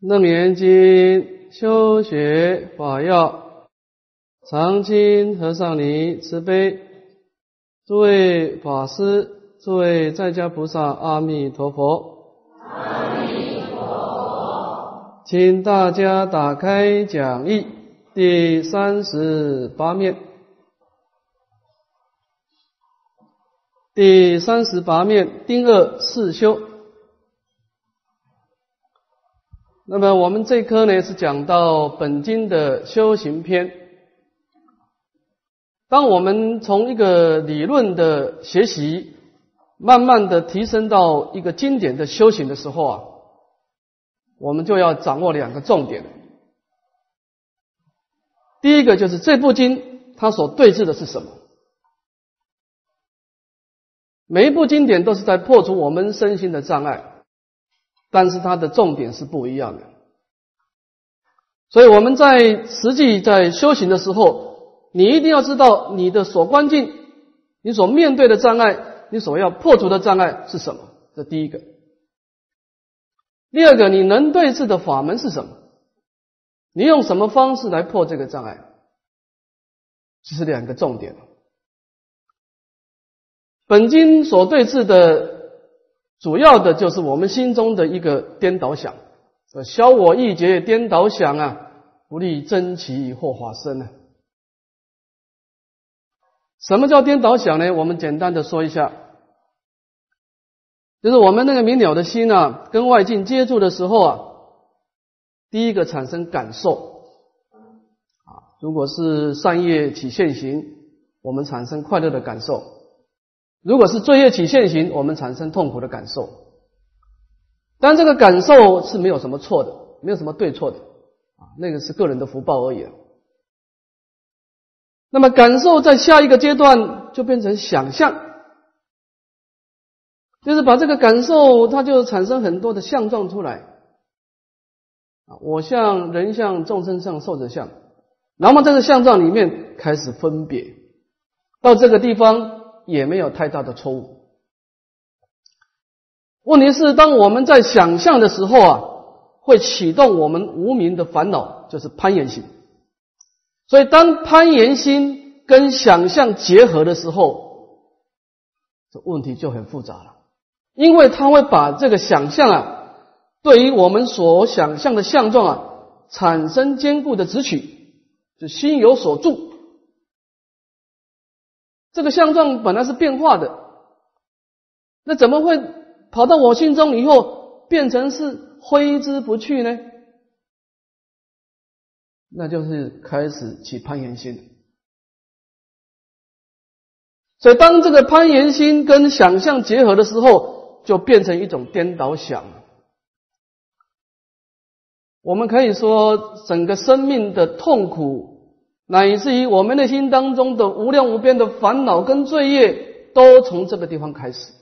楞严经修学法要，常清和尚尼慈悲，诸位法师，诸位在家菩萨，阿弥陀佛。阿弥陀佛。请大家打开讲义第三十八面，第三十八面丁二四修。那么我们这科呢是讲到本经的修行篇。当我们从一个理论的学习，慢慢的提升到一个经典的修行的时候啊，我们就要掌握两个重点。第一个就是这部经它所对峙的是什么？每一部经典都是在破除我们身心的障碍。但是它的重点是不一样的，所以我们在实际在修行的时候，你一定要知道你的所关境，你所面对的障碍，你所要破除的障碍是什么？这第一个。第二个，你能对治的法门是什么？你用什么方式来破这个障碍？这是两个重点。本经所对治的。主要的就是我们心中的一个颠倒想，消我意结颠倒想啊，不利真奇或化身呢。什么叫颠倒想呢？我们简单的说一下，就是我们那个明了的心啊，跟外境接触的时候啊，第一个产生感受啊，如果是善业起现行，我们产生快乐的感受。如果是罪业起现行，我们产生痛苦的感受，但这个感受是没有什么错的，没有什么对错的啊，那个是个人的福报而已。那么感受在下一个阶段就变成想象，就是把这个感受，它就产生很多的相状出来啊，我像人像众生像寿者像，然后这个相状里面开始分别，到这个地方。也没有太大的错误。问题是，当我们在想象的时候啊，会启动我们无名的烦恼，就是攀岩心。所以，当攀岩心跟想象结合的时候，这问题就很复杂了。因为它会把这个想象啊，对于我们所想象的相状啊，产生坚固的执取，就心有所住。这个相状本来是变化的，那怎么会跑到我心中以后变成是挥之不去呢？那就是开始起攀岩心。所以当这个攀岩心跟想象结合的时候，就变成一种颠倒想。我们可以说，整个生命的痛苦。乃至于我们内心当中的无量无边的烦恼跟罪业，都从这个地方开始。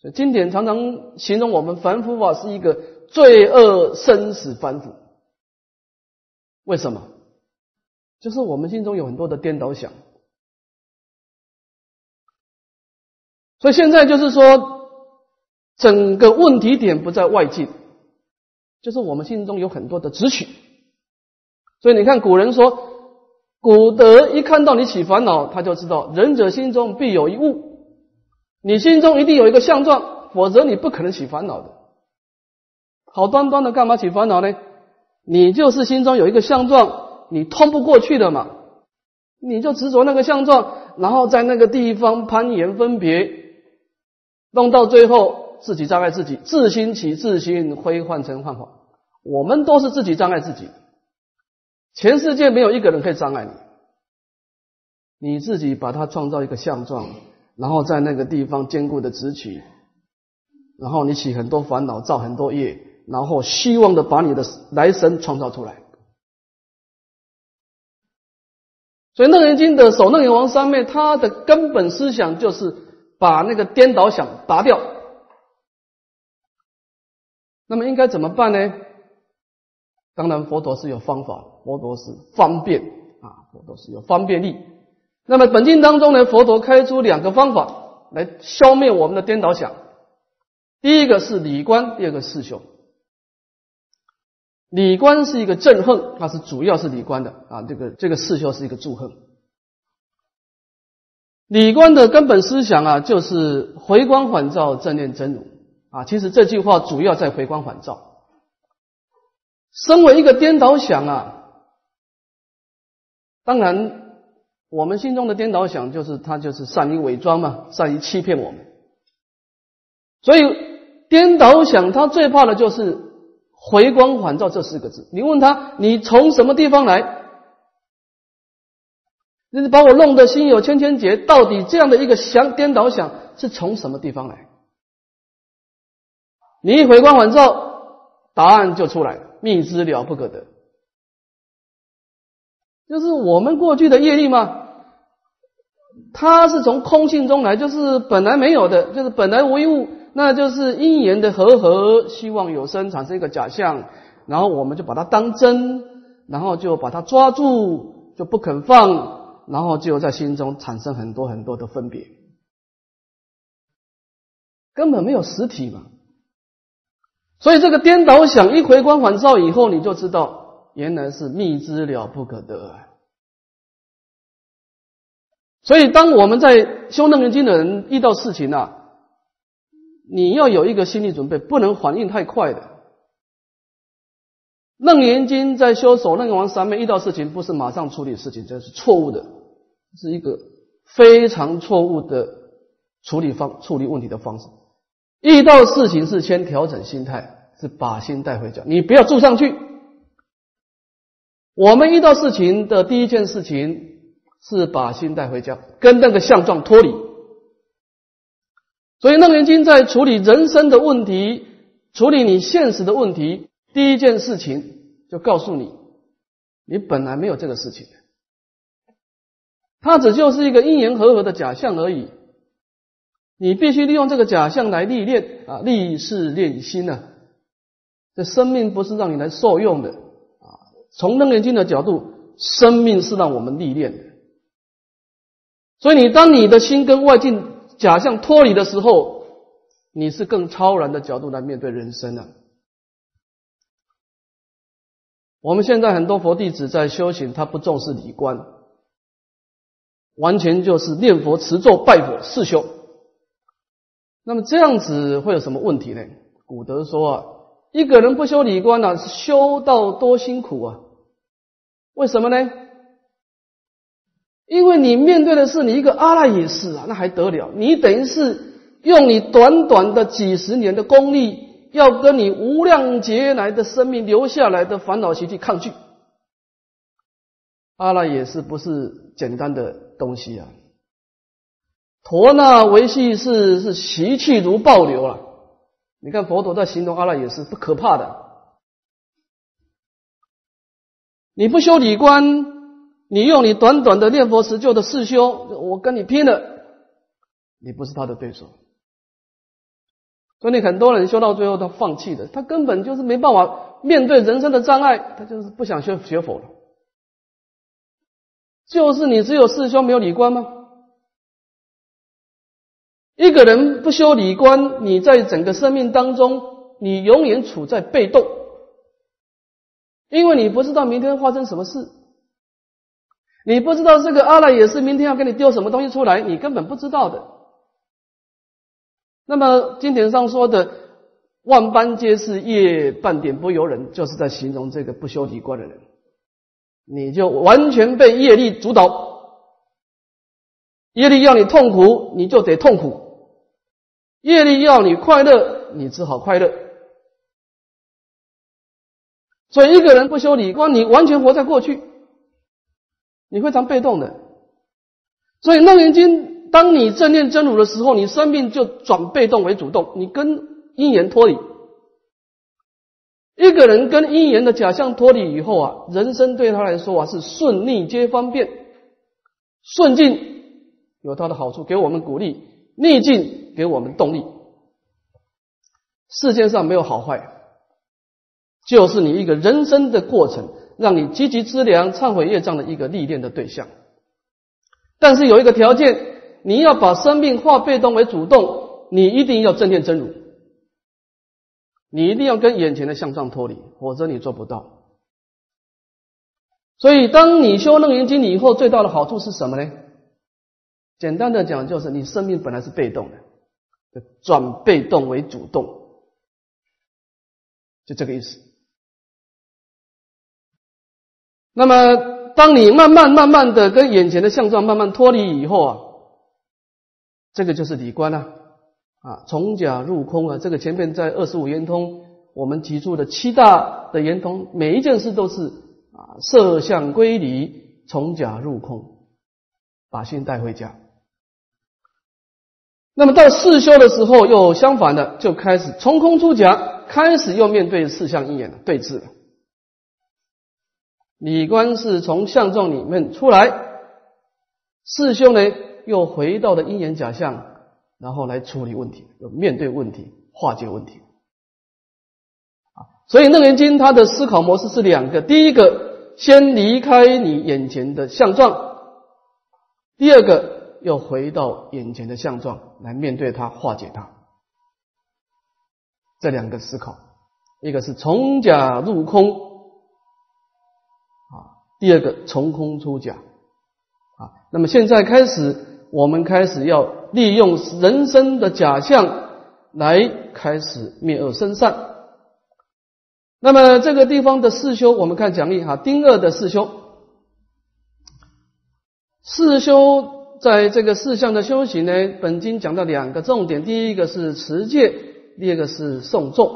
所以经典常常形容我们凡夫啊，是一个罪恶生死凡夫。为什么？就是我们心中有很多的颠倒想。所以现在就是说，整个问题点不在外境，就是我们心中有很多的执取。所以你看，古人说，古德一看到你起烦恼，他就知道仁者心中必有一物，你心中一定有一个相状，否则你不可能起烦恼的。好端端的干嘛起烦恼呢？你就是心中有一个相状，你通不过去的嘛，你就执着那个相状，然后在那个地方攀岩分别，弄到最后自己障碍自己，自心起自心，灰换成幻化。我们都是自己障碍自己。全世界没有一个人可以障碍你，你自己把它创造一个相状，然后在那个地方坚固的执取，然后你起很多烦恼，造很多业，然后希望的把你的来生创造出来。所以《楞严经》的首楞严王三昧，它的根本思想就是把那个颠倒想拔掉。那么应该怎么办呢？当然，佛陀是有方法。佛陀是方便啊，佛陀是有方便力。那么本经当中呢，佛陀开出两个方法来消灭我们的颠倒想。第一个是理观，第二个是修。理观是一个正恨，它是主要是理观的啊。这个这个四修是一个助横。理观的根本思想啊，就是回光返照、正念真如啊。其实这句话主要在回光返照。身为一个颠倒想啊，当然我们心中的颠倒想就是他就是善于伪装嘛，善于欺骗我们。所以颠倒想他最怕的就是回光返照这四个字。你问他，你从什么地方来？你把我弄得心有千千结，到底这样的一个想颠倒想是从什么地方来？你一回光返照，答案就出来了，密之了不可得，就是我们过去的业力嘛。它是从空性中来，就是本来没有的，就是本来无一物，那就是因缘的和合，希望有生产生一个假象，然后我们就把它当真，然后就把它抓住，就不肯放。然后就在心中产生很多很多的分别，根本没有实体嘛。所以这个颠倒想一回光返照以后，你就知道原来是密之了不可得。所以当我们在修楞严经的人遇到事情啊，你要有一个心理准备，不能反应太快的。楞严经在修守楞严王三昧遇到事情，不是马上处理事情，这是错误的。是一个非常错误的处理方处理问题的方式。遇到事情是先调整心态，是把心带回家，你不要住上去。我们遇到事情的第一件事情是把心带回家，跟那个相状脱离。所以楞严经在处理人生的问题、处理你现实的问题，第一件事情就告诉你，你本来没有这个事情。它只就是一个因缘和合的假象而已，你必须利用这个假象来历练啊，历事练心呢。这生命不是让你来受用的啊。从楞严经的角度，生命是让我们历练的。所以，你当你的心跟外境假象脱离的时候，你是更超然的角度来面对人生的。我们现在很多佛弟子在修行，他不重视理观。完全就是念佛、持咒、拜佛、四修。那么这样子会有什么问题呢？古德说啊，一个人不修理观呢，修道多辛苦啊！为什么呢？因为你面对的是你一个阿赖耶识啊，那还得了？你等于是用你短短的几十年的功力，要跟你无量劫来的生命留下来的烦恼习气抗拒。阿赖耶识不是简单的。东西啊，陀那维系是是习气如暴流啊！你看佛陀在形容阿赖耶识不可怕的。你不修理观，你用你短短的念佛持咒的四修，我跟你拼了，你不是他的对手。所以很多人修到最后他放弃的，他根本就是没办法面对人生的障碍，他就是不想学学佛了。就是你只有四修没有理观吗？一个人不修理观，你在整个生命当中，你永远处在被动，因为你不知道明天发生什么事，你不知道这个阿赖也是明天要给你丢什么东西出来，你根本不知道的。那么经典上说的“万般皆是业，半点不由人”，就是在形容这个不修理观的人。你就完全被业力主导，业力要你痛苦，你就得痛苦；业力要你快乐，你只好快乐。所以一个人不修理观，你完全活在过去，你非常被动的。所以《楞严经》，当你正念真如的时候，你生命就转被动为主动，你跟因缘脱离。一个人跟因缘的假象脱离以后啊，人生对他来说啊是顺逆皆方便，顺境有它的好处，给我们鼓励；逆境给我们动力。世界上没有好坏，就是你一个人生的过程，让你积极资粮、忏悔业障的一个历练的对象。但是有一个条件，你要把生命化被动为主动，你一定要正念真如。你一定要跟眼前的相状脱离，否则你做不到。所以，当你修楞严经以后，最大的好处是什么呢？简单的讲，就是你生命本来是被动的，转被动为主动，就这个意思。那么，当你慢慢慢慢的跟眼前的相状慢慢脱离以后啊，这个就是理观啊，啊，从假入空啊，这个前面在二十五圆通我们提出的七大的圆通，每一件事都是啊，色相归离，从假入空，把心带回家。那么到四修的时候，又相反的，就开始从空出假，开始又面对四相一眼对峙了。理观是从相状里面出来，四修呢又回到了因缘假象，然后来处理问题，面对问题，化解问题。啊，所以楞严经它的思考模式是两个：第一个，先离开你眼前的相状；第二个，又回到眼前的相状来面对它，化解它。这两个思考，一个是从假入空。啊第二个从空出假啊，那么现在开始，我们开始要利用人生的假象来开始灭恶生善。那么这个地方的四修，我们看讲义哈，丁二的四修，四修在这个四项的修行呢，本经讲到两个重点，第一个是持戒，第二个是诵咒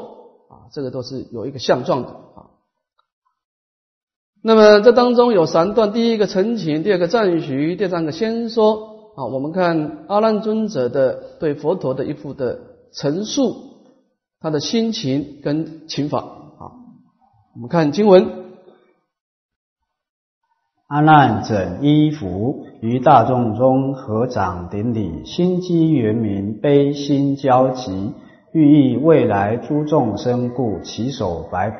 啊，这个都是有一个相状的啊。那么这当中有三段，第一个陈情，第二个赞许，第三个先说。啊，我们看阿难尊者的对佛陀的一副的陈述，他的心情跟情法。啊，我们看经文：阿难整衣服于大众中合掌顶礼，心机圆明，悲心交集，寓意未来诸众生故，起手白佛。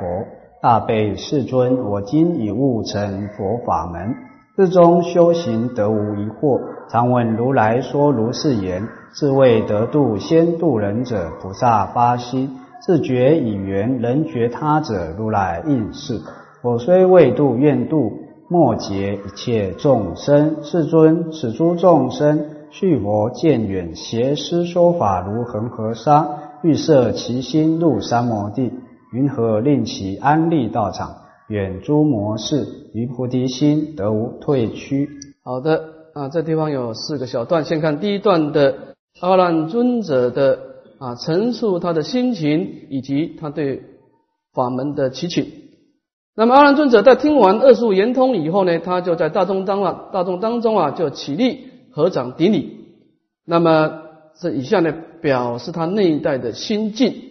大悲世尊，我今已悟成佛法门，日中修行得无疑惑。常闻如来说如是言，是为得度先度人者，菩萨发心，自觉以缘人觉他者，如来应是。我虽未度，愿度莫劫一切众生。世尊，此诸众生续佛渐远，邪师说法如恒河沙，欲摄其心入三摩地。云何令其安立道场，远诸魔事，于菩提心得无退屈？好的啊，这地方有四个小段，先看第一段的阿难尊者的啊陈述他的心情以及他对法门的祈请。那么阿难尊者在听完二十五圆通以后呢，他就在大众当啊大众当中啊就起立合掌顶礼。那么这以下呢表示他内在的心境。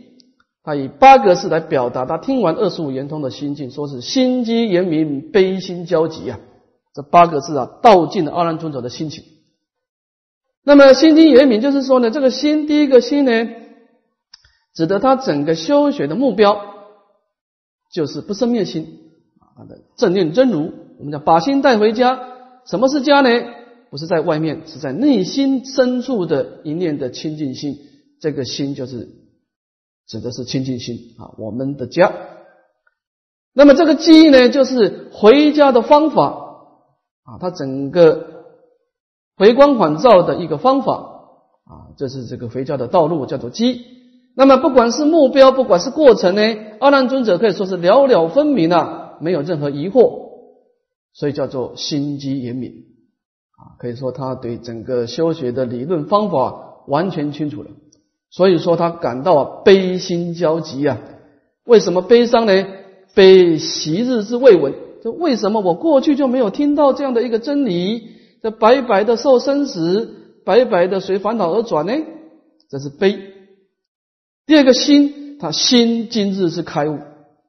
他以八个字来表达他听完二十五圆通的心境，说是心机严明，悲心交集啊。这八个字啊，道尽了阿难尊者的心情。那么心机严明，就是说呢，这个心，第一个心呢，指的他整个修学的目标，就是不生灭心啊，的正念真如。我们讲把心带回家，什么是家呢？不是在外面，是在内心深处的一念的清净心。这个心就是。指的是清净心啊，我们的家。那么这个记忆呢，就是回家的方法啊，它整个回光返照的一个方法啊，这是这个回家的道路，叫做机。那么不管是目标，不管是过程呢，阿难尊者可以说是了了分明啊，没有任何疑惑，所以叫做心机严明啊，可以说他对整个修学的理论方法完全清楚了。所以说他感到悲心交集啊，为什么悲伤呢？悲昔日之未闻，就为什么我过去就没有听到这样的一个真理？这白白的受生死，白白的随烦恼而转呢？这是悲。第二个心，他心今日是开悟，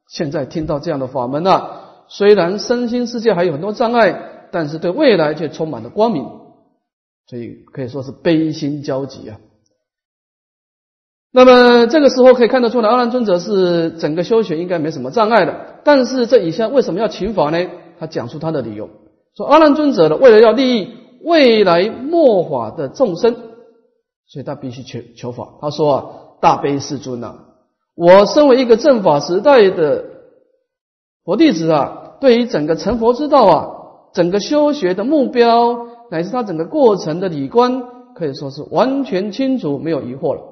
现在听到这样的法门啊，虽然身心世界还有很多障碍，但是对未来却充满了光明，所以可以说是悲心交集啊。那么这个时候可以看得出来，阿难尊者是整个修学应该没什么障碍的。但是这以下为什么要请法呢？他讲出他的理由，说阿难尊者呢，为了要利益未来末法的众生，所以他必须求求法。他说啊，大悲世尊啊，我身为一个正法时代的佛弟子啊，对于整个成佛之道啊，整个修学的目标乃至他整个过程的理观，可以说是完全清楚，没有疑惑了。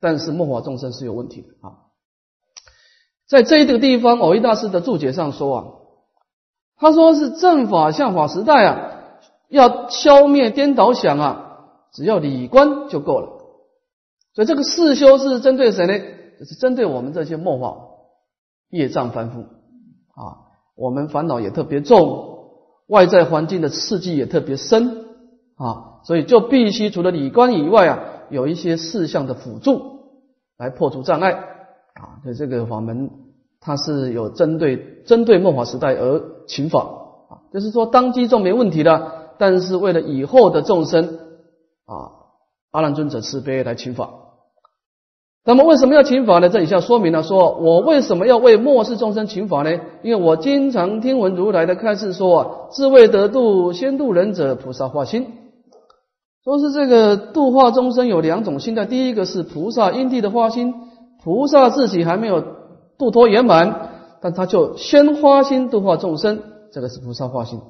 但是末法众生是有问题的啊。在这一个地方，偶一大师的注解上说啊，他说是正法相法时代啊，要消灭颠倒想啊，只要理观就够了。所以这个四修是针对谁呢？就是针对我们这些末法业障凡夫啊，我们烦恼也特别重，外在环境的刺激也特别深啊，所以就必须除了理观以外啊，有一些事项的辅助来破除障碍。啊，所以这个法门它是有针对针对末法时代而请法啊，就是说当机众没问题的，但是为了以后的众生啊，阿难尊者慈悲来请法。那么为什么要请法呢？这以下说明了，说我为什么要为末世众生请法呢？因为我经常听闻如来的开示说啊，自为得度先度人者，菩萨化心。说是这个度化众生有两种心态，第一个是菩萨因地的化心。菩萨自己还没有度脱圆满，但他就先花心度化众生，这个是菩萨化心。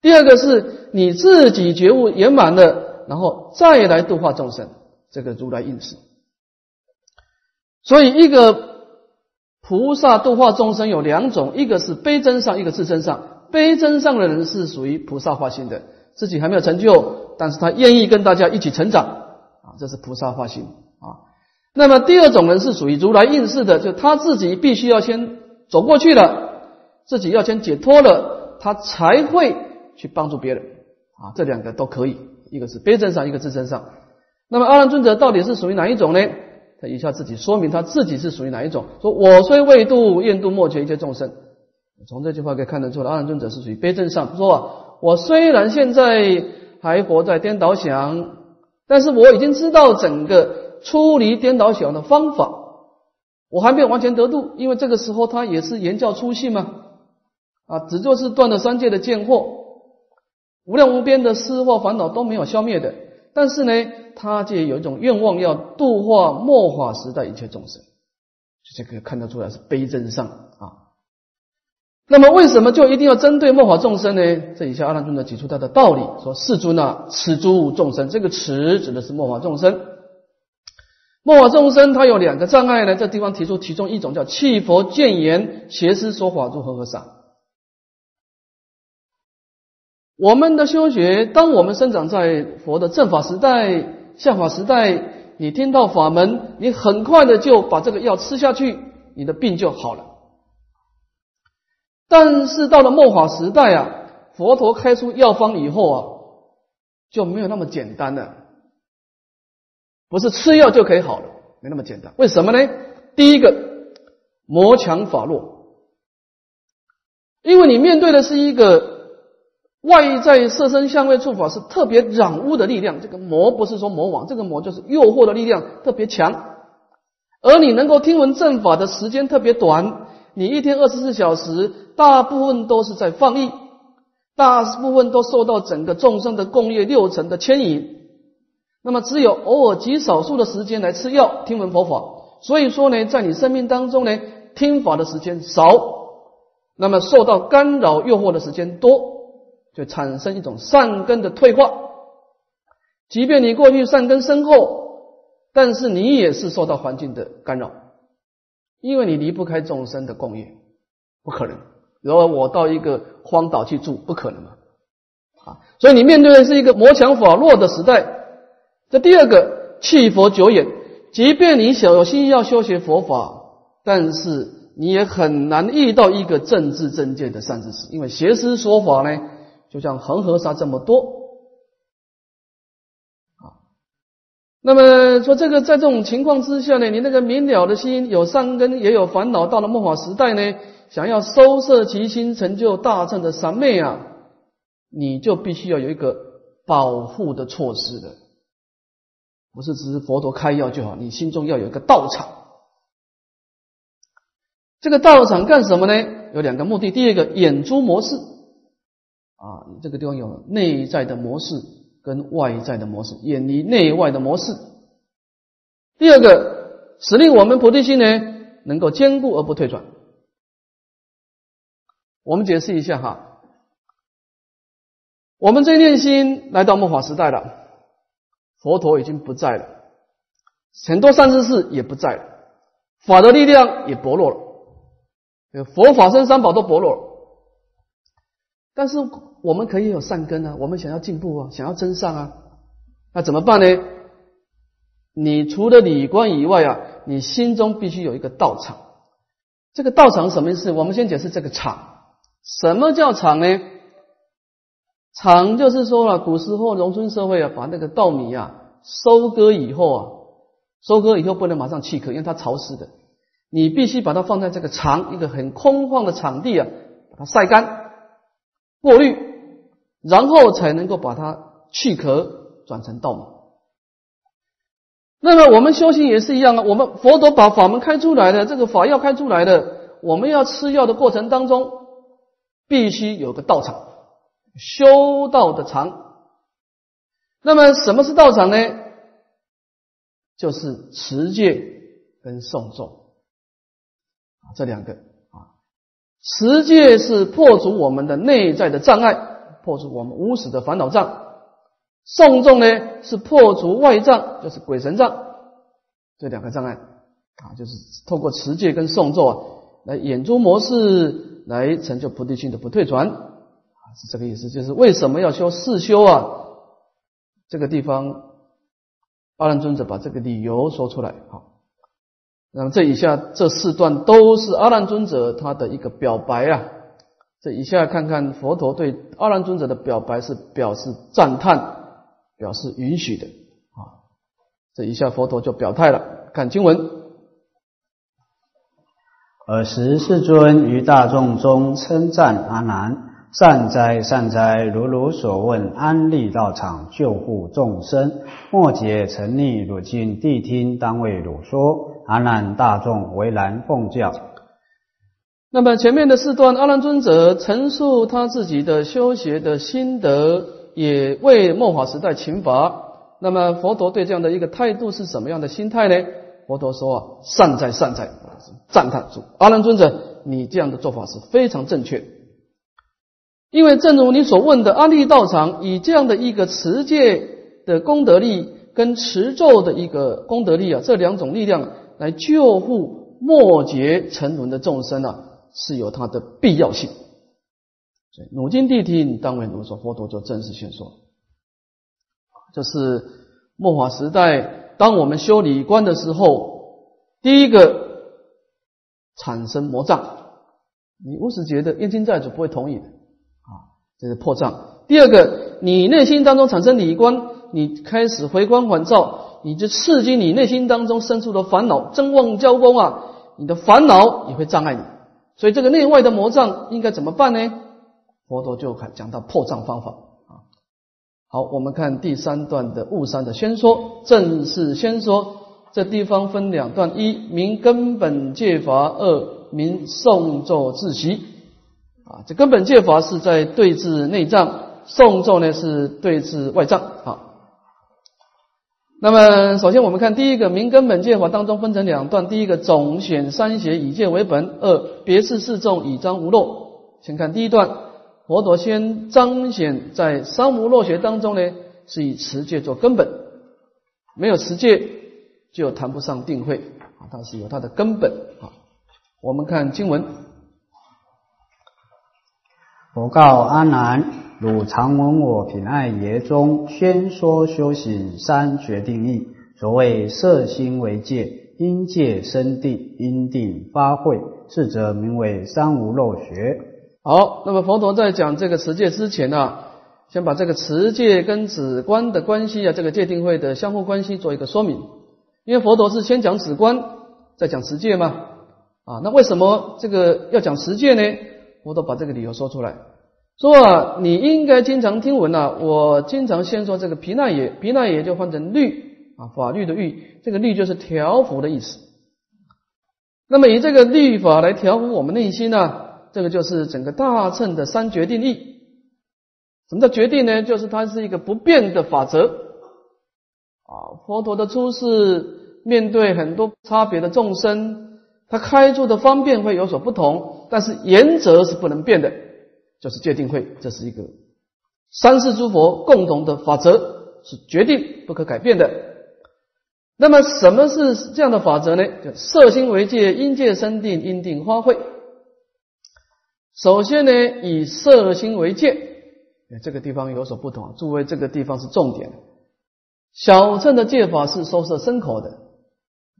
第二个是你自己觉悟圆满了，然后再来度化众生，这个如来应示。所以一个菩萨度化众生有两种，一个是悲真上，一个是真上。悲真上的人是属于菩萨化心的，自己还没有成就，但是他愿意跟大家一起成长啊，这是菩萨化心啊。那么第二种人是属于如来应世的，就他自己必须要先走过去了，自己要先解脱了，他才会去帮助别人啊。这两个都可以，一个是悲真上，一个自真上。那么阿难尊者到底是属于哪一种呢？他以下自己说明他自己是属于哪一种。说我虽未度，愿度末前一切众生。从这句话可以看得出来，阿难尊者是属于悲真上。说我虽然现在还活在颠倒想，但是我已经知道整个。出离颠倒想的方法，我还没有完全得度，因为这个时候他也是言教初信嘛，啊，只做是断了三界的见惑，无量无边的思惑烦恼都没有消灭的，但是呢，他就有一种愿望要度化末法时代一切众生，这个看得出来是悲真上啊。那么为什么就一定要针对末法众生呢？这以下阿难尊者举出他的道理，说世尊啊，此诸众生，这个此指的是末法众生。末法众生他有两个障碍呢，这地方提出其中一种叫弃佛见言，邪师说法如何和尚。我们的修学，当我们生长在佛的正法时代、下法时代，你听到法门，你很快的就把这个药吃下去，你的病就好了。但是到了末法时代啊，佛陀开出药方以后啊，就没有那么简单了。不是吃药就可以好了，没那么简单。为什么呢？第一个，魔强法弱，因为你面对的是一个外在色身相位触法是特别染污的力量。这个魔不是说魔王，这个魔就是诱惑的力量特别强。而你能够听闻正法的时间特别短，你一天二十四小时，大部分都是在放逸，大部分都受到整个众生的共业六层的牵引。那么只有偶尔极少数的时间来吃药听闻佛法，所以说呢，在你生命当中呢，听法的时间少，那么受到干扰诱惑的时间多，就产生一种善根的退化。即便你过去善根深厚，但是你也是受到环境的干扰，因为你离不开众生的共业，不可能。然后我到一个荒岛去住，不可能嘛，啊，所以你面对的是一个魔强法弱的时代。这第二个弃佛久远，即便你小心要修学佛法，但是你也很难遇到一个正知正见的善知识，因为邪师说法呢，就像恒河沙这么多啊。那么说这个在这种情况之下呢，你那个明了的心有善根也有烦恼，到了末法时代呢，想要收摄其心成就大乘的三昧啊，你就必须要有一个保护的措施的。不是只是佛陀开药就好，你心中要有一个道场。这个道场干什么呢？有两个目的。第一个，眼珠模式啊，这个地方有内在的模式跟外在的模式，远离内外的模式。第二个，使令我们菩提心呢能够坚固而不退转。我们解释一下哈，我们这念心来到末法时代了，佛陀已经不在了，很多善知识也不在了，法的力量也薄弱了，佛法僧三宝都薄弱了。但是我们可以有善根啊，我们想要进步啊，想要增上啊，那怎么办呢？你除了理观以外啊，你心中必须有一个道场。这个道场什么意思？我们先解释这个场。什么叫场呢？场就是说了，古时候农村社会啊，把那个稻米啊收割以后啊，收割以后不能马上弃壳，因为它潮湿的，你必须把它放在这个场，一个很空旷的场地啊，把它晒干。过滤，然后才能够把它去壳转成道。那么我们修行也是一样啊，我们佛陀把法门开出来的，这个法药开出来的，我们要吃药的过程当中，必须有个道场，修道的场。那么什么是道场呢？就是持戒跟诵咒，这两个。持戒是破除我们的内在的障碍，破除我们无始的烦恼障；诵咒呢是破除外障，就是鬼神障这两个障碍啊，就是透过持戒跟诵咒啊，来演诸模式，来成就菩提心的不退转啊，是这个意思。就是为什么要修四修啊？这个地方阿难尊者把这个理由说出来好。那么这以下这四段都是阿难尊者他的一个表白啊。这以下看看佛陀对阿难尊者的表白是表示赞叹，表示允许的啊。这一下佛陀就表态了，看经文。尔时世尊于大众中称赞阿难：善哉善哉，如汝所问，安立道场，救护众生，末劫沉溺，汝今谛听，当为汝说。阿难大众为难奉教。那么前面的四段，阿难尊者陈述他自己的修学的心得，也为末法时代请法。那么佛陀对这样的一个态度是什么样的心态呢？佛陀说啊，善哉善哉，赞叹说阿难尊者，你这样的做法是非常正确。因为正如你所问的，阿利道场以这样的一个持戒的功德力跟持咒的一个功德力啊，这两种力量。来救护末劫沉沦的众生啊，是有它的必要性。所以，努经谛听，当为如说，佛陀就正式宣说，就是末法时代，当我们修理观的时候，第一个产生魔障，你无始觉得冤亲债主不会同意的啊，这是破障。第二个，你内心当中产生理观，你开始回光返照。你就刺激你内心当中深处的烦恼，争旺交锋啊！你的烦恼也会障碍你，所以这个内外的魔障应该怎么办呢？佛陀就讲到破障方法啊。好，我们看第三段的悟山的先说，正式先说。这地方分两段：一明根本戒法，二明诵咒自习。啊，这根本戒法是在对治内障，诵咒呢是对治外障啊。那么，首先我们看第一个明根本戒法当中分成两段，第一个总选三邪以戒为本，二别示四众以彰无漏。先看第一段，佛陀先彰显在三无漏学当中呢，是以持戒做根本，没有持戒就谈不上定慧啊，它是有它的根本啊。我们看经文，佛告阿难。汝常闻我品爱耶中宣说修行三决定义。所谓色心为戒，因戒生定，因定发慧，是则名为三无漏学。好，那么佛陀在讲这个持戒之前呢，先把这个持戒跟止观的关系啊，这个戒定慧的相互关系做一个说明。因为佛陀是先讲止观，再讲持戒嘛。啊，那为什么这个要讲持戒呢？佛陀把这个理由说出来。说啊，你应该经常听闻呐。我经常先说这个皮那也，皮那也就换成律啊，法律的律，这个律就是调伏的意思。那么以这个律法来调伏我们内心呢，这个就是整个大乘的三决定义。什么叫决定呢？就是它是一个不变的法则啊。佛陀的出世面对很多差别的众生，他开出的方便会有所不同，但是原则是不能变的，就是戒定慧，这是一个三世诸佛共同的法则，是决定不可改变的。那么什么是这样的法则呢？就色心为界，因界生定，因定花卉。首先呢，以色心为界，这个地方有所不同啊。诸位，这个地方是重点。小乘的戒法是收摄身口的，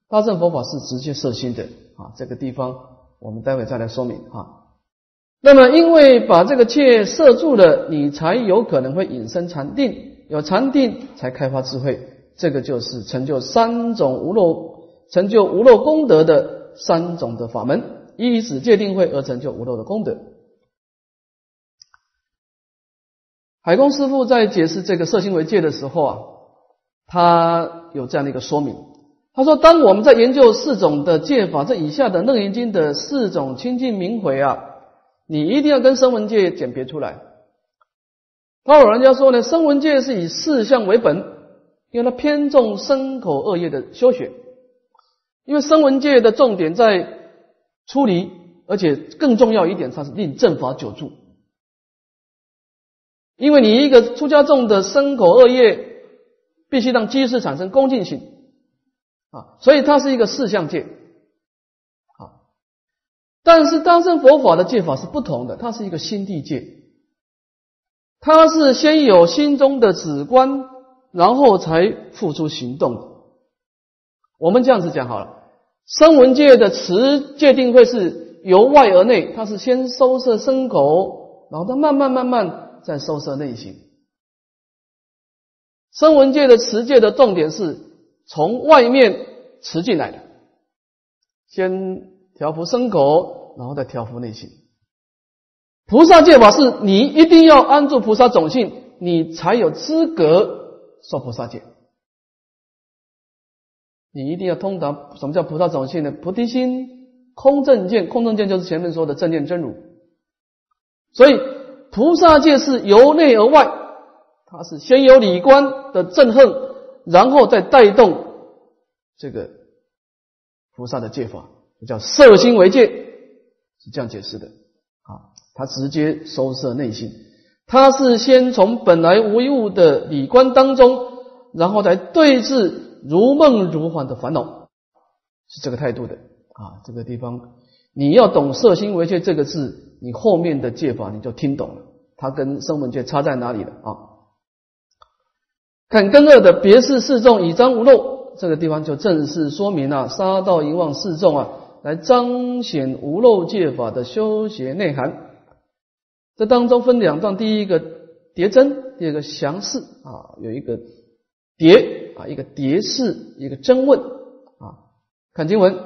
大乘佛法是直接摄心的啊。这个地方我们待会再来说明啊。那么，因为把这个戒摄住了，你才有可能会引生禅定，有禅定才开发智慧。这个就是成就三种无漏、成就无漏功德的三种的法门，依此戒定慧而成就无漏的功德。海公师傅在解释这个色心为戒的时候啊，他有这样的一个说明。他说：“当我们在研究四种的戒法，这以下的楞严经的四种清净明慧啊，你一定要跟声闻界鉴别出来。他老人家说呢，声闻界是以四相为本。”因为它偏重身口恶业的修学，因为声闻界的重点在出离，而且更重要一点，它是令正法久住。因为你一个出家众的身口恶业，必须让机识产生恭敬心啊，所以它是一个四相界。但是大乘佛法的戒法是不同的，它是一个心地界，它是先有心中的止观。然后才付出行动。我们这样子讲好了，声闻界的持戒定会是由外而内，它是先收摄身口，然后它慢慢慢慢再收摄内心。声闻界的持戒的重点是从外面持进来的，先调伏身口，然后再调伏内心。菩萨戒法是你一定要安住菩萨种性，你才有资格。受菩萨戒，你一定要通达什么叫菩萨种性呢？菩提心、空正见，空正见就是前面说的正念真如。所以菩萨戒是由内而外，它是先有理观的正恨，然后再带动这个菩萨的戒法，叫色心为戒，是这样解释的啊。他直接收摄内心。他是先从本来无一物的理观当中，然后来对治如梦如幻的烦恼，是这个态度的啊。这个地方你要懂“色心为戒”这个字，你后面的戒法你就听懂了。它跟声闻戒差在哪里了啊？看根二的别是四众以彰无漏，这个地方就正式说明了杀道淫妄四众啊，来彰显无漏戒法的修学内涵。这当中分两段，第一个叠真，第二个详释啊，有一个叠啊，一个叠释，一个真问啊。看经文，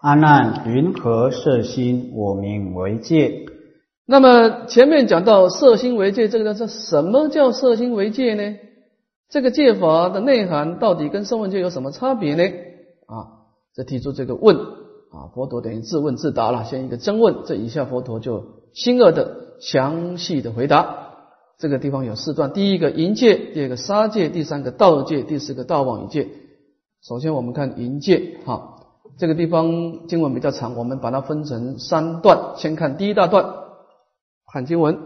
阿难云何色心我名为戒？那么前面讲到色心为戒，这个是什么叫色心为戒呢？这个戒法的内涵到底跟声闻戒有什么差别呢？啊，这提出这个问。啊，佛陀等于自问自答了，先一个真问，这以下佛陀就新二的详细的回答。这个地方有四段：第一个淫戒，第二个杀戒，第三个盗戒，第四个盗妄语戒。首先我们看淫戒，哈，这个地方经文比较长，我们把它分成三段，先看第一大段，看经文：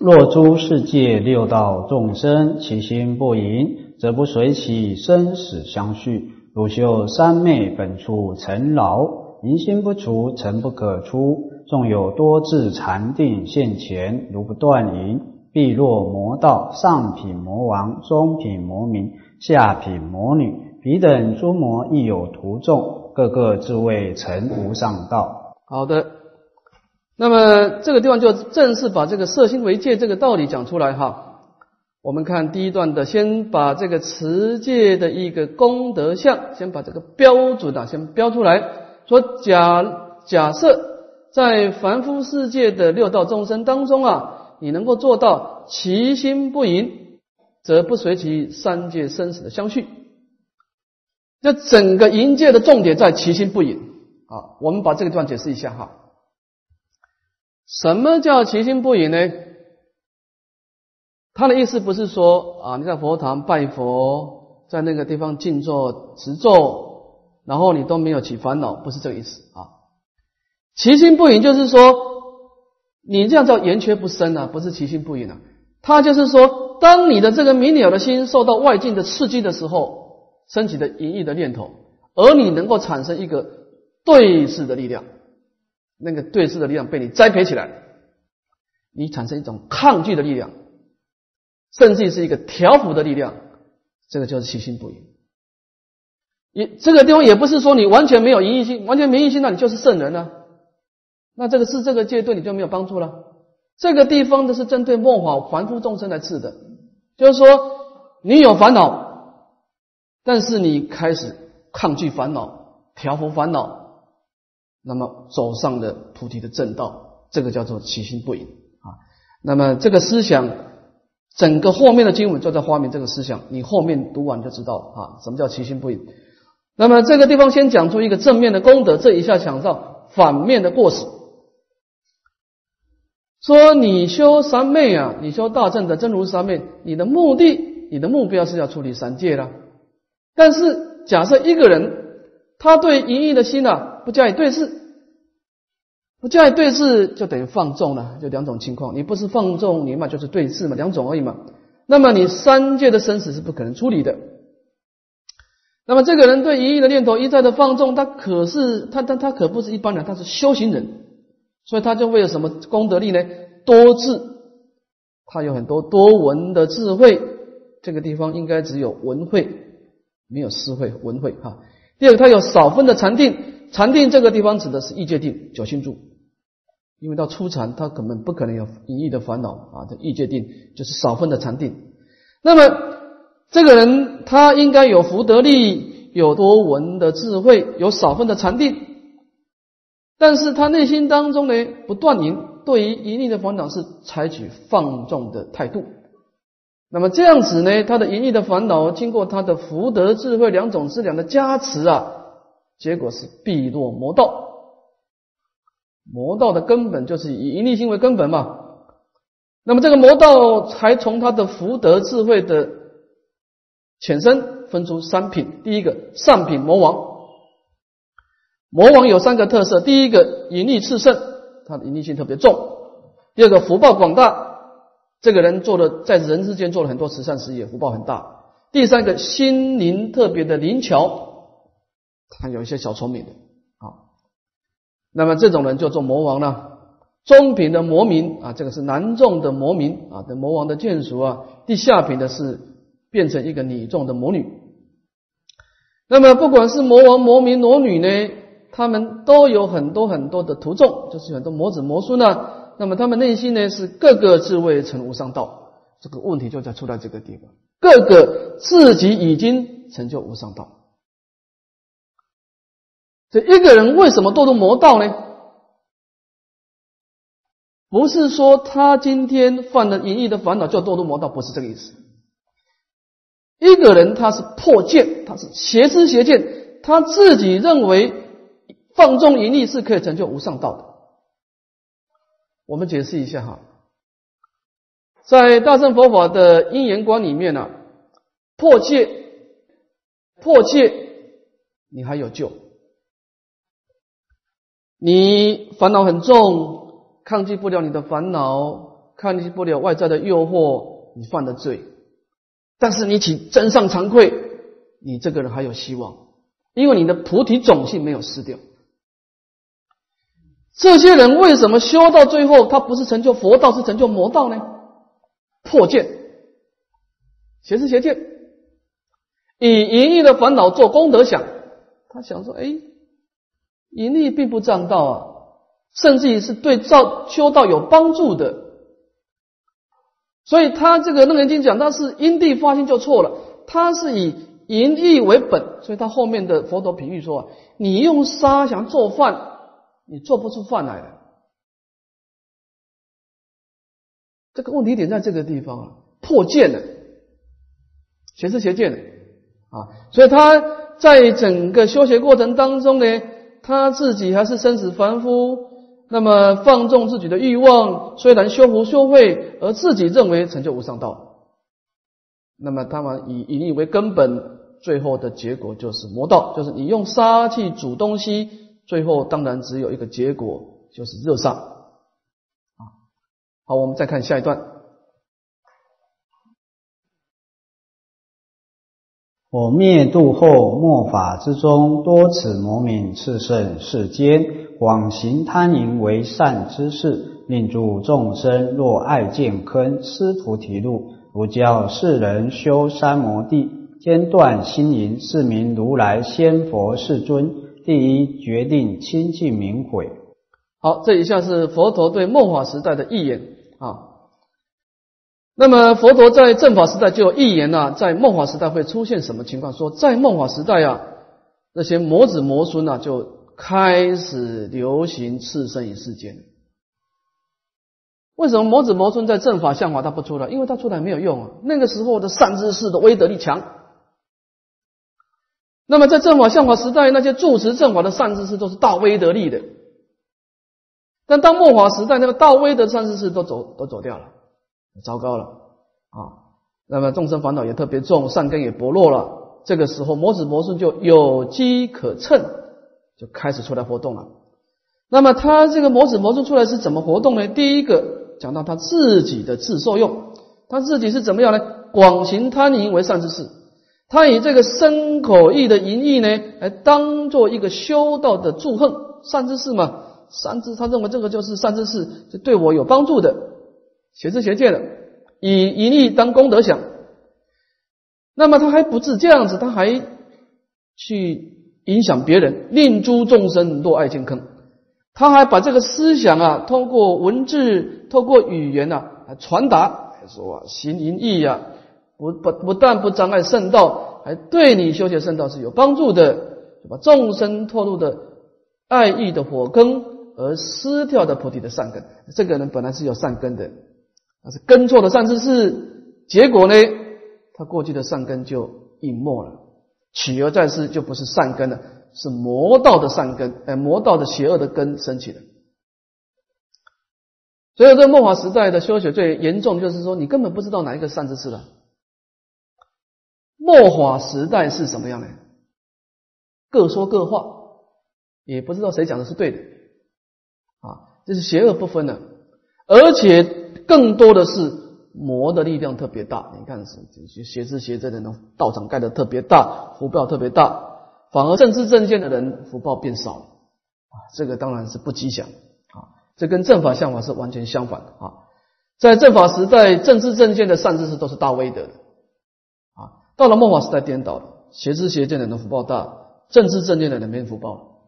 若诸世界六道众生，其心不淫，则不随其生死相续。如修三昧本处尘劳，淫心不除，尘不可出。纵有多智禅定现前，如不断淫，必落魔道。上品魔王，中品魔民，下品魔女，彼等诸魔亦有徒众，个个自谓成无上道。好的，那么这个地方就正式把这个色心为戒这个道理讲出来哈。我们看第一段的，先把这个持戒的一个功德相，先把这个标准啊，先标出来。说假假设在凡夫世界的六道众生当中啊，你能够做到其心不淫，则不随其三界生死的相续。这整个淫戒的重点在其心不淫啊。我们把这个段解释一下哈。什么叫其心不淫呢？他的意思不是说啊，你在佛堂拜佛在那个地方静坐持咒，然后你都没有起烦恼，不是这个意思啊。其心不隐就是说，你这样叫圆缺不生啊，不是其心不隐啊。他就是说，当你的这个明了的心受到外境的刺激的时候，升起的淫意的念头，而你能够产生一个对视的力量，那个对视的力量被你栽培起来，你产生一种抗拒的力量，甚至是一个调伏的力量，这个就是其心不隐。也这个地方也不是说你完全没有淫意心，完全没淫心，那你就是圣人了。那这个是这个戒对你就没有帮助了。这个地方的是针对末法凡夫众生来治的，就是说你有烦恼，但是你开始抗拒烦恼，调伏烦恼，那么走上了菩提的正道，这个叫做起心不隐啊。那么这个思想，整个后面的经文就在发明这个思想，你后面读完就知道了啊，什么叫起心不隐。那么这个地方先讲出一个正面的功德，这一下讲到反面的过失。说你修三昧啊，你修大正的真如三昧，你的目的、你的目标是要处理三界了。但是假设一个人他对淫欲的心啊不加以对视，不加以对峙就等于放纵了，就两种情况。你不是放纵，你嘛就是对峙嘛，两种而已嘛。那么你三界的生死是不可能处理的。那么这个人对淫欲的念头一再的放纵，他可是他他他可不是一般人，他是修行人。所以他就为了什么功德力呢？多智，他有很多多闻的智慧。这个地方应该只有闻慧，没有思慧。闻慧哈。第二个，他有少分的禅定，禅定这个地方指的是意界定、九心住。因为到初禅，他根本不可能有隐逸的烦恼啊。这意界定就是少分的禅定。那么这个人他应该有福德力，有多闻的智慧，有少分的禅定。但是他内心当中呢，不断淫，对于淫欲的烦恼是采取放纵的态度。那么这样子呢，他的淫欲的烦恼经过他的福德智慧两种资粮的加持啊，结果是必落魔道。魔道的根本就是以淫欲心为根本嘛。那么这个魔道才从他的福德智慧的浅身分出三品，第一个上品魔王。魔王有三个特色：第一个，隐匿炽盛，他的隐匿性特别重；第二个，福报广大，这个人做了在人世间做了很多慈善事业，福报很大；第三个，心灵特别的灵巧，他有一些小聪明的。那么这种人叫做魔王呢。中品的魔民啊，这个是男众的魔民啊，的魔王的眷属啊；地下品的是变成一个女众的魔女。那么不管是魔王、魔民、魔女呢？他们都有很多很多的徒众，就是很多魔子魔孙呢。那么他们内心呢是各个自谓成无上道，这个问题就在出在这个地方，各个自己已经成就无上道。这一个人为什么堕入魔道呢？不是说他今天犯了淫欲的烦恼就堕入魔道，不是这个意思。一个人他是破戒，他是邪知邪见，他自己认为。放纵淫欲是可以成就无上道的。我们解释一下哈，在大乘佛法的因缘观里面呢，破戒，破戒，你还有救。你烦恼很重，抗拒不了你的烦恼，抗拒不了外在的诱惑，你犯的罪。但是你起真上惭愧，你这个人还有希望，因为你的菩提种性没有失掉。这些人为什么修到最后，他不是成就佛道，是成就魔道呢？破戒，邪知邪见，以淫欲的烦恼做功德想，他想说：哎，盈利并不占道啊，甚至于是对造修道有帮助的。所以他这个楞严经讲，他是因地发心就错了，他是以盈利为本，所以他后面的佛陀比喻说：你用沙想做饭。你做不出饭来的，这个问题点在这个地方啊，破戒了，邪是邪见了啊，所以他在整个修学过程当中呢，他自己还是生死凡夫，那么放纵自己的欲望，虽然修福修慧，而自己认为成就无上道，那么他们以以为根本，最后的结果就是魔道，就是你用杀气煮东西，最后当然只有一个结果，就是热杀。啊，好，我们再看下一段。我灭度后，末法之中，多此魔名炽盛世间，广行贪淫为善之事，令诸众生若爱见坑，失菩提路，如教世人修三摩地，间断心淫，是名如来仙佛世尊。第一决定清净明悔。好，这一下是佛陀对末法时代的预言啊。那么佛陀在正法时代就预言呐，在末法时代会出现什么情况？说在末法时代啊，那些魔子魔孙呐就开始流行次生于世间。为什么魔子魔孙在正法相法他不出来？因为他出来没有用啊。那个时候的善知识的威德力强。那么在正法相法时代，那些住持正法的善知识都是大威德力的。但当末法时代，那个大威德善知识都走都走掉了。糟糕了啊！那么众生烦恼也特别重，善根也薄弱了。这个时候，魔子魔孙就有机可乘，就开始出来活动了。那么他这个魔子魔孙出来是怎么活动呢？第一个讲到他自己的自受用，他自己是怎么样呢？广行贪淫为善之事，他以这个身口意的淫意呢，来当做一个修道的祝贺善之事嘛。善知他认为这个就是善知识，就对我有帮助的。学知学见的，以淫意当功德想，那么他还不止这样子，他还去影响别人，令诸众生落爱见坑。他还把这个思想啊，通过文字、通过语言啊传达，说啊行淫意啊，不不不但不障碍圣道，还对你修学圣道是有帮助的，就把众生脱入的爱意的火坑而失掉的菩提的善根。这个人本来是有善根的。那是根错的善知识，结果呢，他过去的善根就隐没了，取而再世就不是善根了，是魔道的善根，哎，魔道的邪恶的根升起的。所以，这末法时代的修学最严重，就是说你根本不知道哪一个善知识了。末法时代是什么样的？各说各话，也不知道谁讲的是对的，啊，这是邪恶不分的，而且。更多的是魔的力量特别大，你看是邪知邪见的人道场盖的特别大，福报特别大，反而正知正见的人福报变少。啊，这个当然是不吉祥。啊，这跟正法相法是完全相反的。啊。在正法时代，正知正见的善知识都是大威德的。啊，到了末法时代颠倒了，邪知邪见的人福报大，正知正见的人没福报。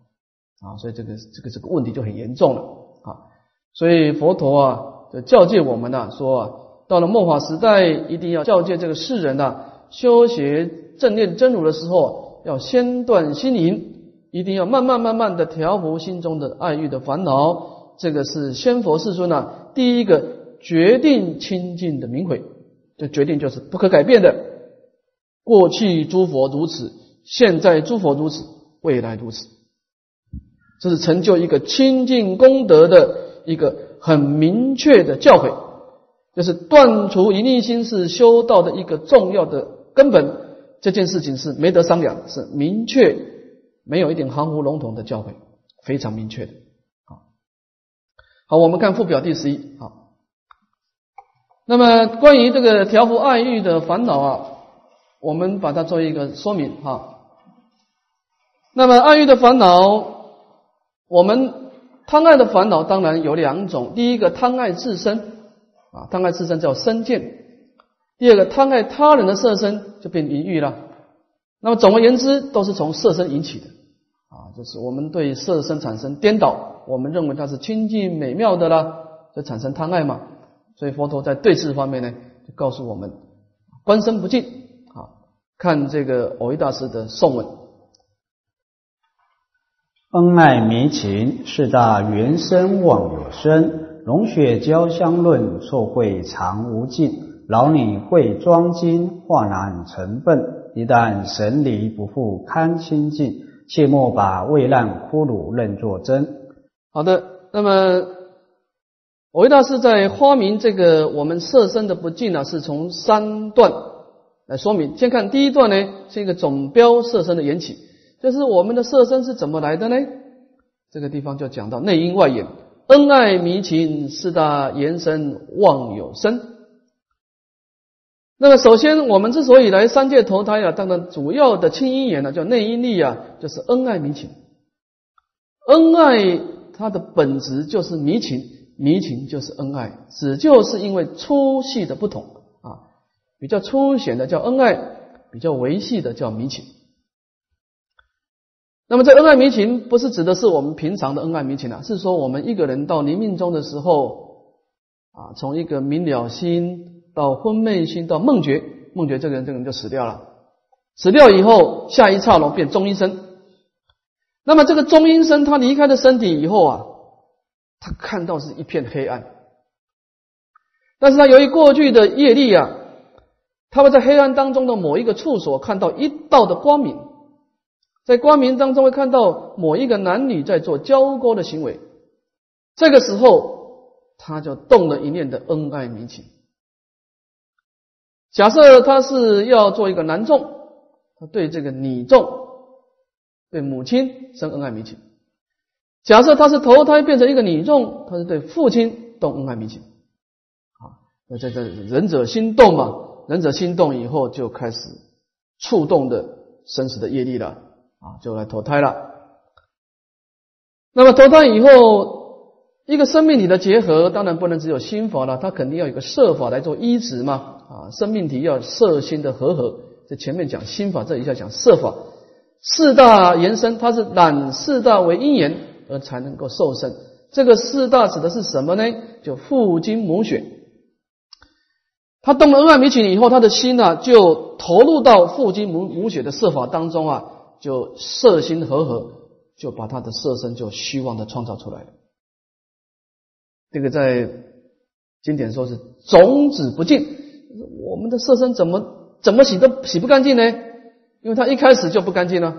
啊，所以这个这个这个问题就很严重了。啊，所以佛陀啊。教诫我们呐，说啊，到了末法时代，一定要教诫这个世人呐，修学正念真如的时候，要先断心淫，一定要慢慢慢慢的调伏心中的爱欲的烦恼。这个是仙佛世尊呐，第一个决定清净的明慧，这决定就是不可改变的。过去诸佛如此，现在诸佛如此，未来如此，这是成就一个清净功德的一个。很明确的教诲，就是断除淫逆心是修道的一个重要的根本。这件事情是没得商量，是明确，没有一点含糊笼统的教诲，非常明确的。好，好，我们看附表第十一。好，那么关于这个调伏爱欲的烦恼啊，我们把它做一个说明。哈，那么爱欲的烦恼，我们。贪爱的烦恼当然有两种，第一个贪爱自身啊，贪爱自身叫身见；第二个贪爱他人的色身就变淫欲了。那么总而言之，都是从色身引起的啊，就是我们对色身产生颠倒，我们认为它是清净美妙的啦，就产生贪爱嘛。所以佛陀在对治方面呢，就告诉我们观身不净啊，看这个藕益大师的颂文。恩爱迷情，四大原生妄有生。龙血交相论，错会常无尽。老女会装金，化难成笨。一旦神离不复堪清净，切莫把未烂骷髅认作真。好的，那么维大师在花明这个我们色身的不净呢，是从三段来说明。先看第一段呢，是一个总标色身的缘起，就是我们的色身是怎么来的呢？这个地方就讲到内因外缘，恩爱迷情四大延伸妄有生。那么首先，我们之所以来三界投胎啊，当然主要的亲因缘呢，叫内因力啊，就是恩爱迷情。恩爱它的本质就是迷情，迷情就是恩爱，只就是因为粗细的不同啊，比较粗显的叫恩爱，比较维系的叫迷情。那么这恩爱迷情不是指的是我们平常的恩爱迷情啊，是说我们一个人到临命终的时候啊，从一个明了心到昏昧心到梦觉，梦觉这个人这个人就死掉了，死掉以后下一刹那变中阴身。那么这个中阴身他离开了身体以后啊，他看到是一片黑暗，但是他由于过去的业力啊，他会在黑暗当中的某一个处所看到一道的光明。在光明当中会看到某一个男女在做交媾的行为，这个时候他就动了一念的恩爱迷情。假设他是要做一个男众，他对这个女众，对母亲生恩爱迷情；假设他是投胎变成一个女众，他是对父亲动恩爱迷情。啊，那这这仁者心动嘛，仁者心动以后就开始触动的生死的业力了。啊，就来投胎了。那么投胎以后，一个生命体的结合，当然不能只有心法了，它肯定要有个色法来做依止嘛。啊，生命体要色心的合合。在前面讲心法，这一下讲色法。四大延伸，它是染四大为因缘而才能够受生。这个四大指的是什么呢？就父精母血。他动了恩爱迷情以后，他的心呢就投入到父精母母血的色法当中啊。就色心合合，就把他的色身就虚妄的创造出来了。这个在经典说是种子不净，我们的色身怎么怎么洗都洗不干净呢？因为他一开始就不干净了。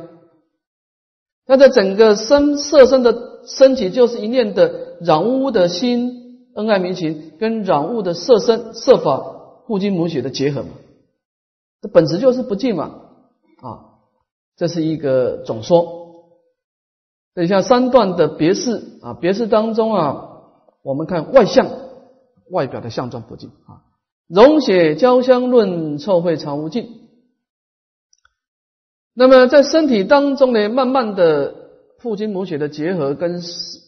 他的整个身色身的身体就是一念的染污的心，恩爱迷情跟染污的色身色法互经母血的结合嘛，这本质就是不净嘛，啊。这是一个总说，等一下三段的别事啊，别事当中啊，我们看外相，外表的相状不净啊，溶血交相论，臭秽常无尽。那么在身体当中呢，慢慢的父精母血的结合跟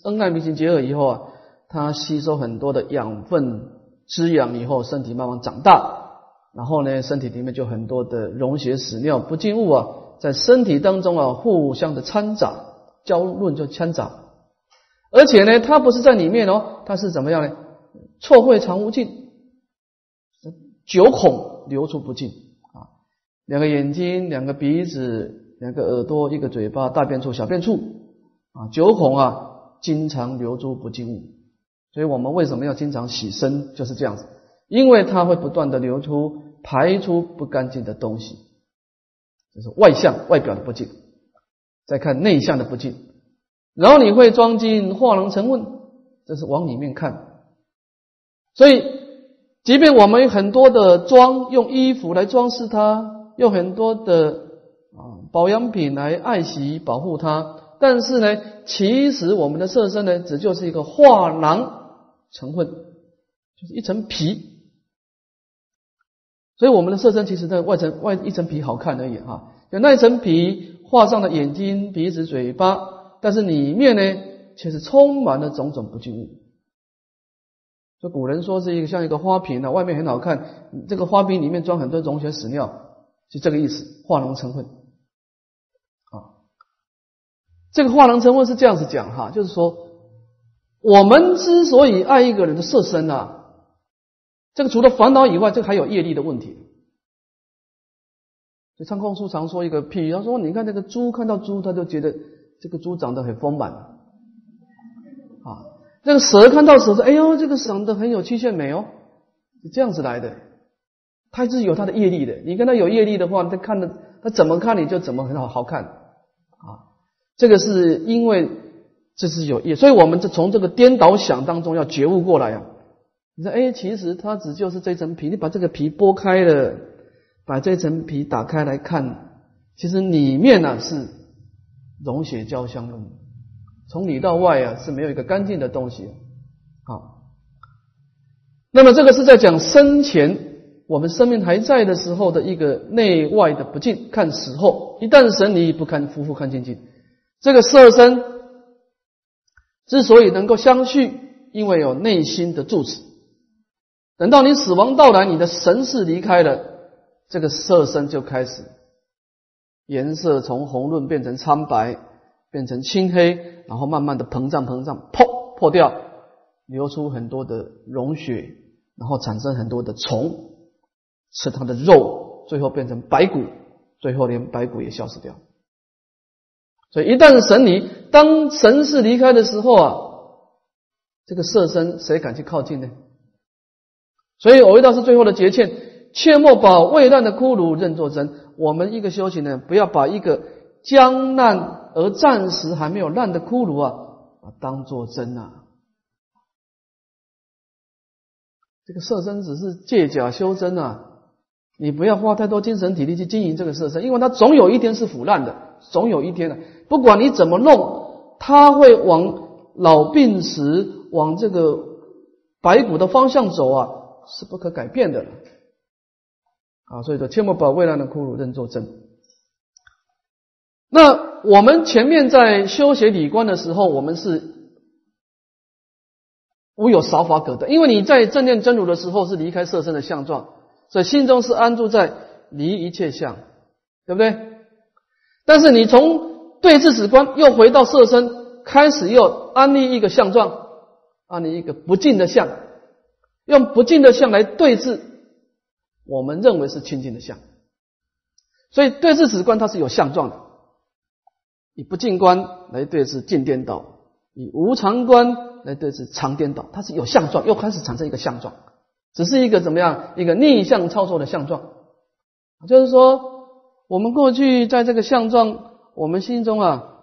恩爱迷情结合以后啊，它吸收很多的养分滋养以后，身体慢慢长大，然后呢，身体里面就很多的溶血屎尿不净物啊。在身体当中啊，互相的掺杂，交论就掺杂，而且呢，它不是在里面哦，它是怎么样呢？错会常无尽，九孔流出不尽啊，两个眼睛，两个鼻子，两个耳朵，一个嘴巴，大便处、小便处啊，九孔啊，经常流出不尽物。所以我们为什么要经常洗身？就是这样子，因为它会不断的流出、排出不干净的东西。这是外向外表的不净，再看内向的不净，然后你会装进化能成问，这是往里面看。所以，即便我们很多的装，用衣服来装饰它，用很多的啊保养品来爱惜保护它，但是呢，其实我们的色身呢，只就是一个画囊成分，就是一层皮。所以我们的色身其实在外层外一层皮好看而已哈，有那一层皮画上了眼睛、鼻子、嘴巴，但是里面呢却是充满了种种不净物。就古人说是一个像一个花瓶啊，外面很好看，这个花瓶里面装很多溶血屎尿，就这个意思，化脓成分。啊，这个化脓成分是这样子讲哈，就是说我们之所以爱一个人的色身啊。这个除了烦恼以外，这个还有业力的问题。就仓空书常说一个譬喻，他说：“你看那个猪，看到猪，他就觉得这个猪长得很丰满啊。那个蛇看到蛇说：‘哎呦，这个长得很有曲线美哦。’是这样子来的。它是有它的业力的。你跟他有业力的话，他看的他怎么看你就怎么很好好看啊。这个是因为这是有业，所以我们就从这个颠倒想当中要觉悟过来呀。”你说，哎，其实它只就是这层皮，你把这个皮剥开了，把这层皮打开来看，其实里面呢是溶血交相的，从里到外啊是没有一个干净的东西。好，那么这个是在讲生前我们生命还在的时候的一个内外的不净，看死后一旦神离不看夫妇看清净，这个色身之所以能够相续，因为有内心的住持。等到你死亡到来，你的神识离开了，这个色身就开始颜色从红润变成苍白，变成青黑，然后慢慢的膨胀膨胀，破破掉。流出很多的溶血，然后产生很多的虫，吃它的肉，最后变成白骨，最后连白骨也消失掉。所以一旦神离，当神是离开的时候啊，这个色身谁敢去靠近呢？所以我遇到是最后的节劝，切莫把未烂的骷髅认作真。我们一个修行呢，不要把一个将烂而暂时还没有烂的骷髅啊，啊当做真啊。这个色身只是借假修真啊！你不要花太多精神体力去经营这个色身，因为它总有一天是腐烂的，总有一天的，不管你怎么弄，它会往老病死、往这个白骨的方向走啊，是不可改变的。啊，所以说切莫把未来的骷髅认作真。那我们前面在修学理观的时候，我们是。无有少法可得，因为你在正念真如的时候是离开色身的相状，所以心中是安住在离一切相，对不对？但是你从对峙史观又回到色身，开始又安立一个相状，安立一个不净的相，用不净的相来对峙，我们认为是清净的相，所以对峙史观它是有相状的，以不净观来对峙净颠倒，以无常观。来对峙常颠倒，它是有相状，又开始产生一个相状，只是一个怎么样一个逆向操作的相状，就是说我们过去在这个相状，我们心中啊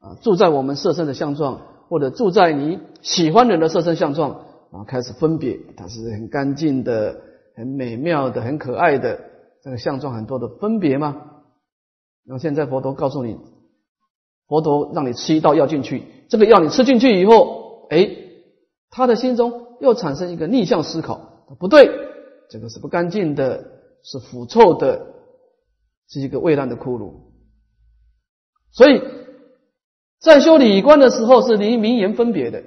啊住在我们色身的相状，或者住在你喜欢人的色身相状，然后开始分别，它是很干净的、很美妙的、很可爱的这个相状，很多的分别吗？那么现在佛陀告诉你，佛陀让你吃一道药进去，这个药你吃进去以后。哎，他的心中又产生一个逆向思考，不对，这个是不干净的，是腐臭的，是一个未烂的骷髅。所以在修理观的时候是离名言分别的，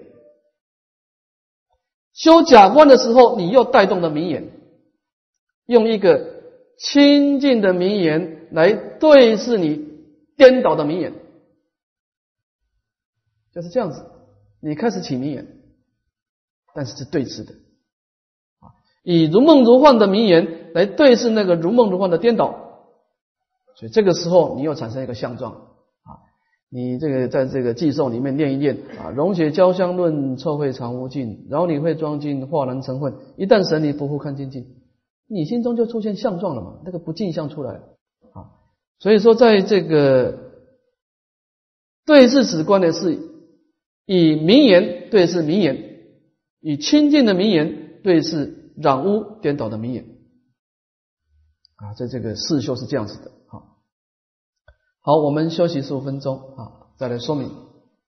修假观的时候你又带动了名言，用一个清净的名言来对视你颠倒的名言，就是这样子。你开始起名言，但是是对峙的。啊，以如梦如幻的名言来对视那个如梦如幻的颠倒，所以这个时候你又产生一个相状，你这个在这个寄颂里面念一念啊，溶血交相论，臭秽常无尽，然后你会装进，化难成混。一旦神离不复看清净，你心中就出现相状了嘛，那个不净相出来啊，所以说在这个对峙史观的是。以名言对视名言，以清净的名言对视染污颠倒的名言，啊，在这个四修是这样子的。好，我们休息十五分钟啊，再来说明。